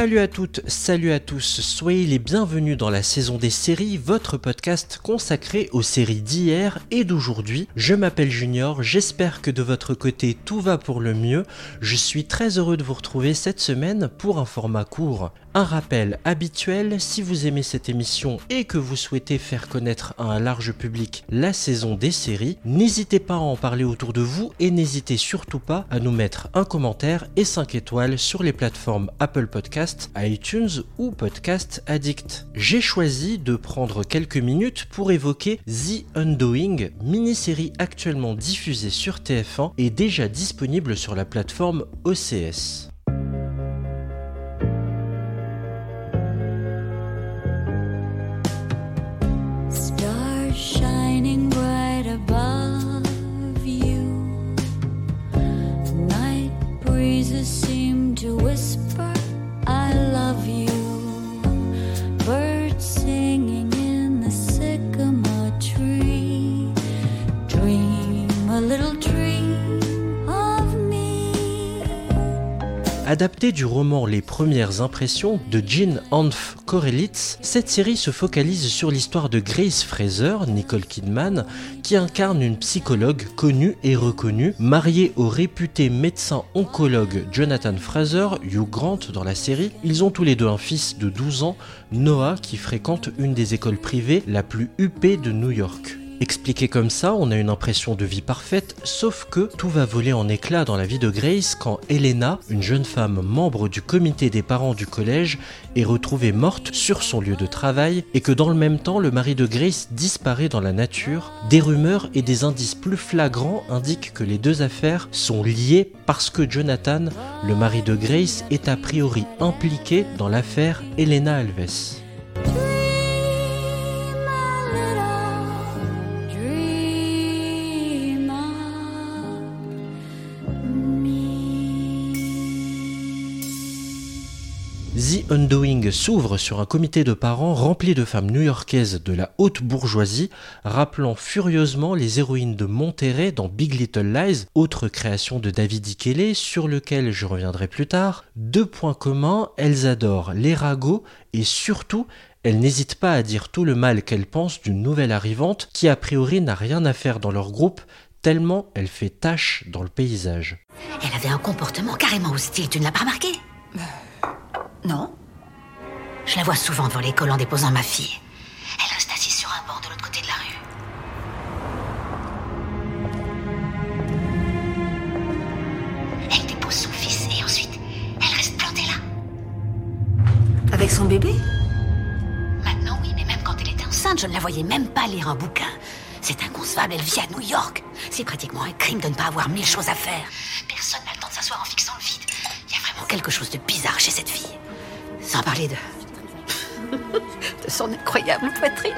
Salut à toutes, salut à tous, soyez les bienvenus dans la saison des séries, votre podcast consacré aux séries d'hier et d'aujourd'hui. Je m'appelle Junior, j'espère que de votre côté tout va pour le mieux. Je suis très heureux de vous retrouver cette semaine pour un format court. Un rappel habituel, si vous aimez cette émission et que vous souhaitez faire connaître à un large public la saison des séries, n'hésitez pas à en parler autour de vous et n'hésitez surtout pas à nous mettre un commentaire et 5 étoiles sur les plateformes Apple Podcast, iTunes ou Podcast Addict. J'ai choisi de prendre quelques minutes pour évoquer The Undoing, mini-série actuellement diffusée sur TF1 et déjà disponible sur la plateforme OCS. Adaptée du roman Les Premières Impressions de Jean Hanf Korelitz, cette série se focalise sur l'histoire de Grace Fraser, Nicole Kidman, qui incarne une psychologue connue et reconnue, mariée au réputé médecin oncologue Jonathan Fraser, Hugh Grant dans la série. Ils ont tous les deux un fils de 12 ans, Noah, qui fréquente une des écoles privées la plus huppée de New York. Expliqué comme ça, on a une impression de vie parfaite, sauf que tout va voler en éclats dans la vie de Grace quand Elena, une jeune femme membre du comité des parents du collège, est retrouvée morte sur son lieu de travail et que dans le même temps, le mari de Grace disparaît dans la nature. Des rumeurs et des indices plus flagrants indiquent que les deux affaires sont liées parce que Jonathan, le mari de Grace, est a priori impliqué dans l'affaire Elena Alves. Undoing s'ouvre sur un comité de parents rempli de femmes new-yorkaises de la haute bourgeoisie, rappelant furieusement les héroïnes de Monterey dans Big Little Lies, autre création de David Ikele sur lequel je reviendrai plus tard. Deux points communs, elles adorent les ragots et surtout elles n'hésitent pas à dire tout le mal qu'elles pensent d'une nouvelle arrivante qui a priori n'a rien à faire dans leur groupe tellement elle fait tache dans le paysage. Elle avait un comportement carrément hostile, tu ne l'as pas remarqué? Non Je la vois souvent devant l'école en déposant ma fille. Elle reste assise sur un banc de l'autre côté de la rue. Elle dépose son fils et ensuite, elle reste plantée là. Avec son bébé? Maintenant, oui, mais même quand elle était enceinte, je ne la voyais même pas lire un bouquin. C'est inconcevable, elle vit à New York. C'est pratiquement un crime de ne pas avoir mille choses à faire. Personne n'a le temps de s'asseoir en fixant le vide. Il y a vraiment quelque chose de bizarre chez cette fille. Sans parler de. De son incroyable poitrine.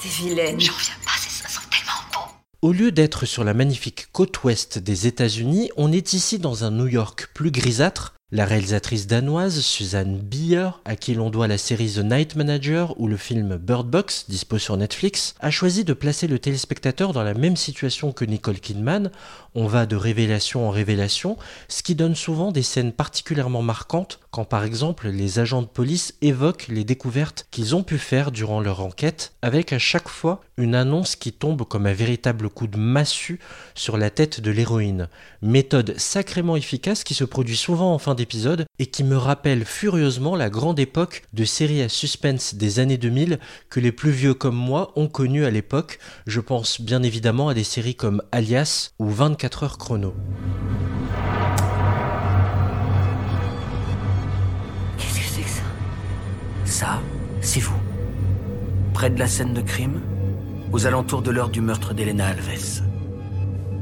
T'es vilaine. J'en viens pas, ces seins sont tellement beaux. Au lieu d'être sur la magnifique côte ouest des États-Unis, on est ici dans un New York plus grisâtre. La réalisatrice danoise Suzanne Bier, à qui l'on doit la série The Night Manager ou le film Bird Box, dispo sur Netflix, a choisi de placer le téléspectateur dans la même situation que Nicole Kidman. On va de révélation en révélation, ce qui donne souvent des scènes particulièrement marquantes quand par exemple les agents de police évoquent les découvertes qu'ils ont pu faire durant leur enquête, avec à chaque fois une annonce qui tombe comme un véritable coup de massue sur la tête de l'héroïne. Méthode sacrément efficace qui se produit souvent en fin et qui me rappelle furieusement la grande époque de séries à suspense des années 2000 que les plus vieux comme moi ont connu à l'époque. Je pense bien évidemment à des séries comme Alias ou 24 heures chrono. Qu'est-ce que c'est que ça? Ça, c'est vous. Près de la scène de crime, aux alentours de l'heure du meurtre d'Elena Alves.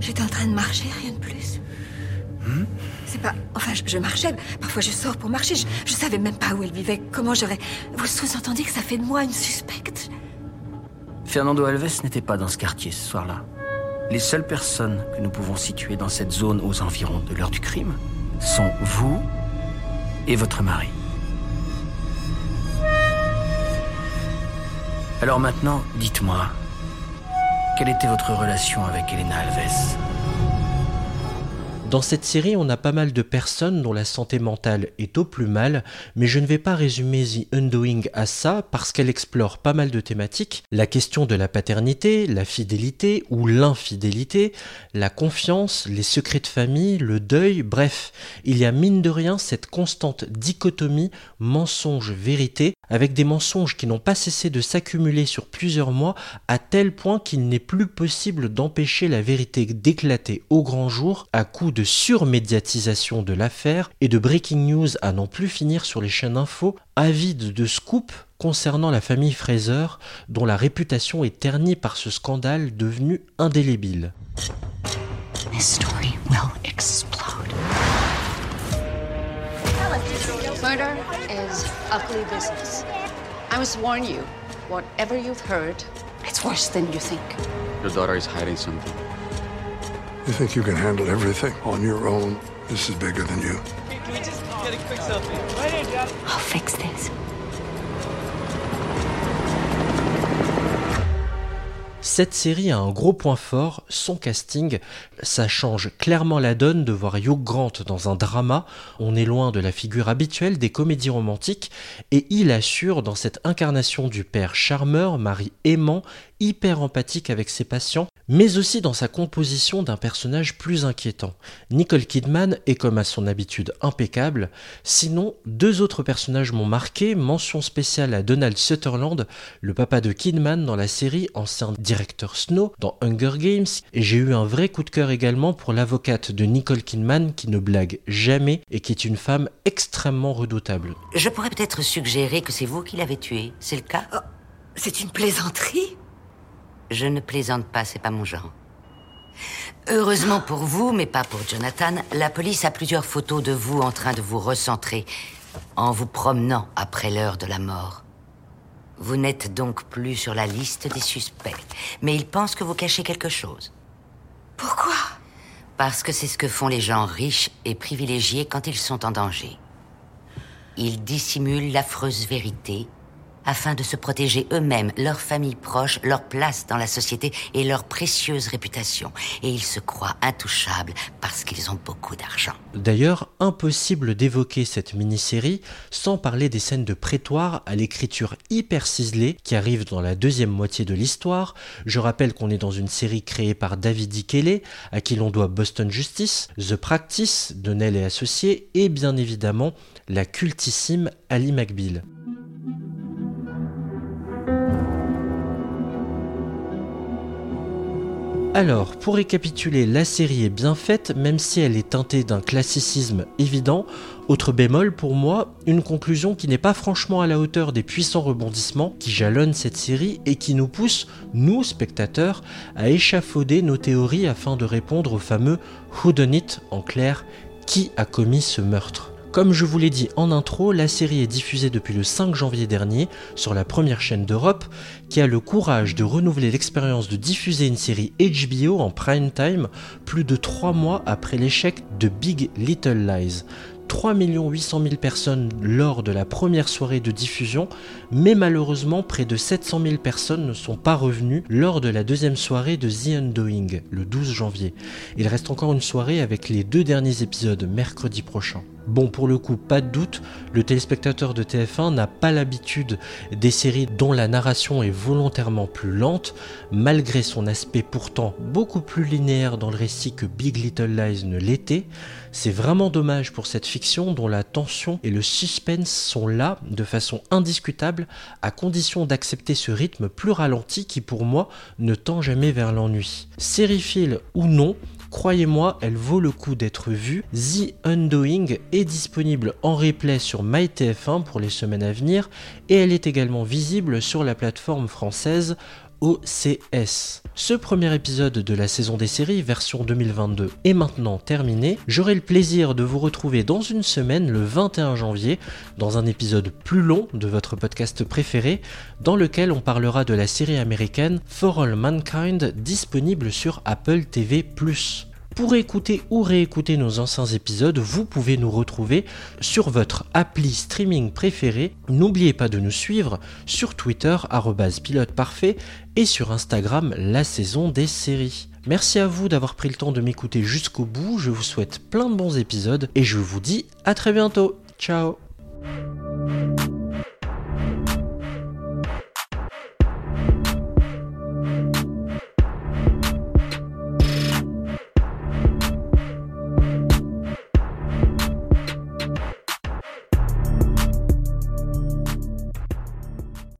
J'étais en train de marcher, rien de plus. Enfin, je, je marchais. Parfois, je sors pour marcher. Je, je savais même pas où elle vivait. Comment j'aurais. Vous sous-entendez que ça fait de moi une suspecte? Fernando Alves n'était pas dans ce quartier ce soir-là. Les seules personnes que nous pouvons situer dans cette zone aux environs de l'heure du crime sont vous et votre mari. Alors maintenant, dites-moi, quelle était votre relation avec Elena Alves? Dans cette série, on a pas mal de personnes dont la santé mentale est au plus mal, mais je ne vais pas résumer The Undoing à ça parce qu'elle explore pas mal de thématiques, la question de la paternité, la fidélité ou l'infidélité, la confiance, les secrets de famille, le deuil, bref, il y a mine de rien cette constante dichotomie mensonge-vérité avec des mensonges qui n'ont pas cessé de s'accumuler sur plusieurs mois à tel point qu'il n'est plus possible d'empêcher la vérité d'éclater au grand jour à coup de surmédiatisation de l'affaire et de breaking news à n'en plus finir sur les chaînes info, avides de scoop concernant la famille Fraser, dont la réputation est ternie par ce scandale devenu indélébile. Murder is ugly business. I must warn you, whatever you've heard, it's worse than you think. Your daughter is hiding something. You think you can handle everything on your own? This is bigger than you. Hey, can we just get a quick selfie? Right in, Dad. I'll fix this. Cette série a un gros point fort, son casting. Ça change clairement la donne de voir Hugh Grant dans un drama. On est loin de la figure habituelle des comédies romantiques et il assure dans cette incarnation du père charmeur, mari aimant, hyper empathique avec ses patients, mais aussi dans sa composition d'un personnage plus inquiétant. Nicole Kidman est comme à son habitude impeccable. Sinon, deux autres personnages m'ont marqué. Mention spéciale à Donald Sutherland, le papa de Kidman dans la série Ancien directeur Snow dans Hunger Games. Et j'ai eu un vrai coup de cœur également pour l'avocate de Nicole Kidman qui ne blague jamais et qui est une femme extrêmement redoutable. Je pourrais peut-être suggérer que c'est vous qui l'avez tué. C'est le cas? Oh, c'est une plaisanterie? Je ne plaisante pas, c'est pas mon genre. Heureusement pour vous, mais pas pour Jonathan, la police a plusieurs photos de vous en train de vous recentrer en vous promenant après l'heure de la mort. Vous n'êtes donc plus sur la liste des suspects, mais ils pensent que vous cachez quelque chose. Pourquoi? Parce que c'est ce que font les gens riches et privilégiés quand ils sont en danger. Ils dissimulent l'affreuse vérité afin de se protéger eux-mêmes, leurs familles proches, leur place dans la société et leur précieuse réputation. Et ils se croient intouchables parce qu'ils ont beaucoup d'argent. D'ailleurs, impossible d'évoquer cette mini-série sans parler des scènes de prétoire à l'écriture hyper ciselée qui arrivent dans la deuxième moitié de l'histoire. Je rappelle qu'on est dans une série créée par David D. Kelly, à qui l'on doit Boston Justice, The Practice de Nell et Associés, et bien évidemment la cultissime Ali McBeal. Alors, pour récapituler, la série est bien faite, même si elle est teintée d'un classicisme évident. Autre bémol pour moi, une conclusion qui n'est pas franchement à la hauteur des puissants rebondissements qui jalonnent cette série et qui nous poussent, nous spectateurs, à échafauder nos théories afin de répondre au fameux Who done it? en clair, qui a commis ce meurtre? Comme je vous l'ai dit en intro, la série est diffusée depuis le 5 janvier dernier sur la première chaîne d'Europe qui a le courage de renouveler l'expérience de diffuser une série HBO en prime time plus de 3 mois après l'échec de Big Little Lies. 3 800 000 personnes lors de la première soirée de diffusion, mais malheureusement près de 700 000 personnes ne sont pas revenues lors de la deuxième soirée de The Undoing, le 12 janvier. Il reste encore une soirée avec les deux derniers épisodes mercredi prochain. Bon, pour le coup, pas de doute, le téléspectateur de TF1 n'a pas l'habitude des séries dont la narration est volontairement plus lente, malgré son aspect pourtant beaucoup plus linéaire dans le récit que Big Little Lies ne l'était. C'est vraiment dommage pour cette fiction dont la tension et le suspense sont là de façon indiscutable, à condition d'accepter ce rythme plus ralenti qui pour moi ne tend jamais vers l'ennui. Sériephile ou non, Croyez-moi, elle vaut le coup d'être vue. The Undoing est disponible en replay sur MyTF1 pour les semaines à venir et elle est également visible sur la plateforme française OCS. Ce premier épisode de la saison des séries, version 2022, est maintenant terminé. J'aurai le plaisir de vous retrouver dans une semaine, le 21 janvier, dans un épisode plus long de votre podcast préféré, dans lequel on parlera de la série américaine For All Mankind, disponible sur Apple TV ⁇ pour écouter ou réécouter nos anciens épisodes, vous pouvez nous retrouver sur votre appli streaming préféré. N'oubliez pas de nous suivre sur Twitter pilote parfait et sur Instagram la saison des séries. Merci à vous d'avoir pris le temps de m'écouter jusqu'au bout, je vous souhaite plein de bons épisodes et je vous dis à très bientôt. Ciao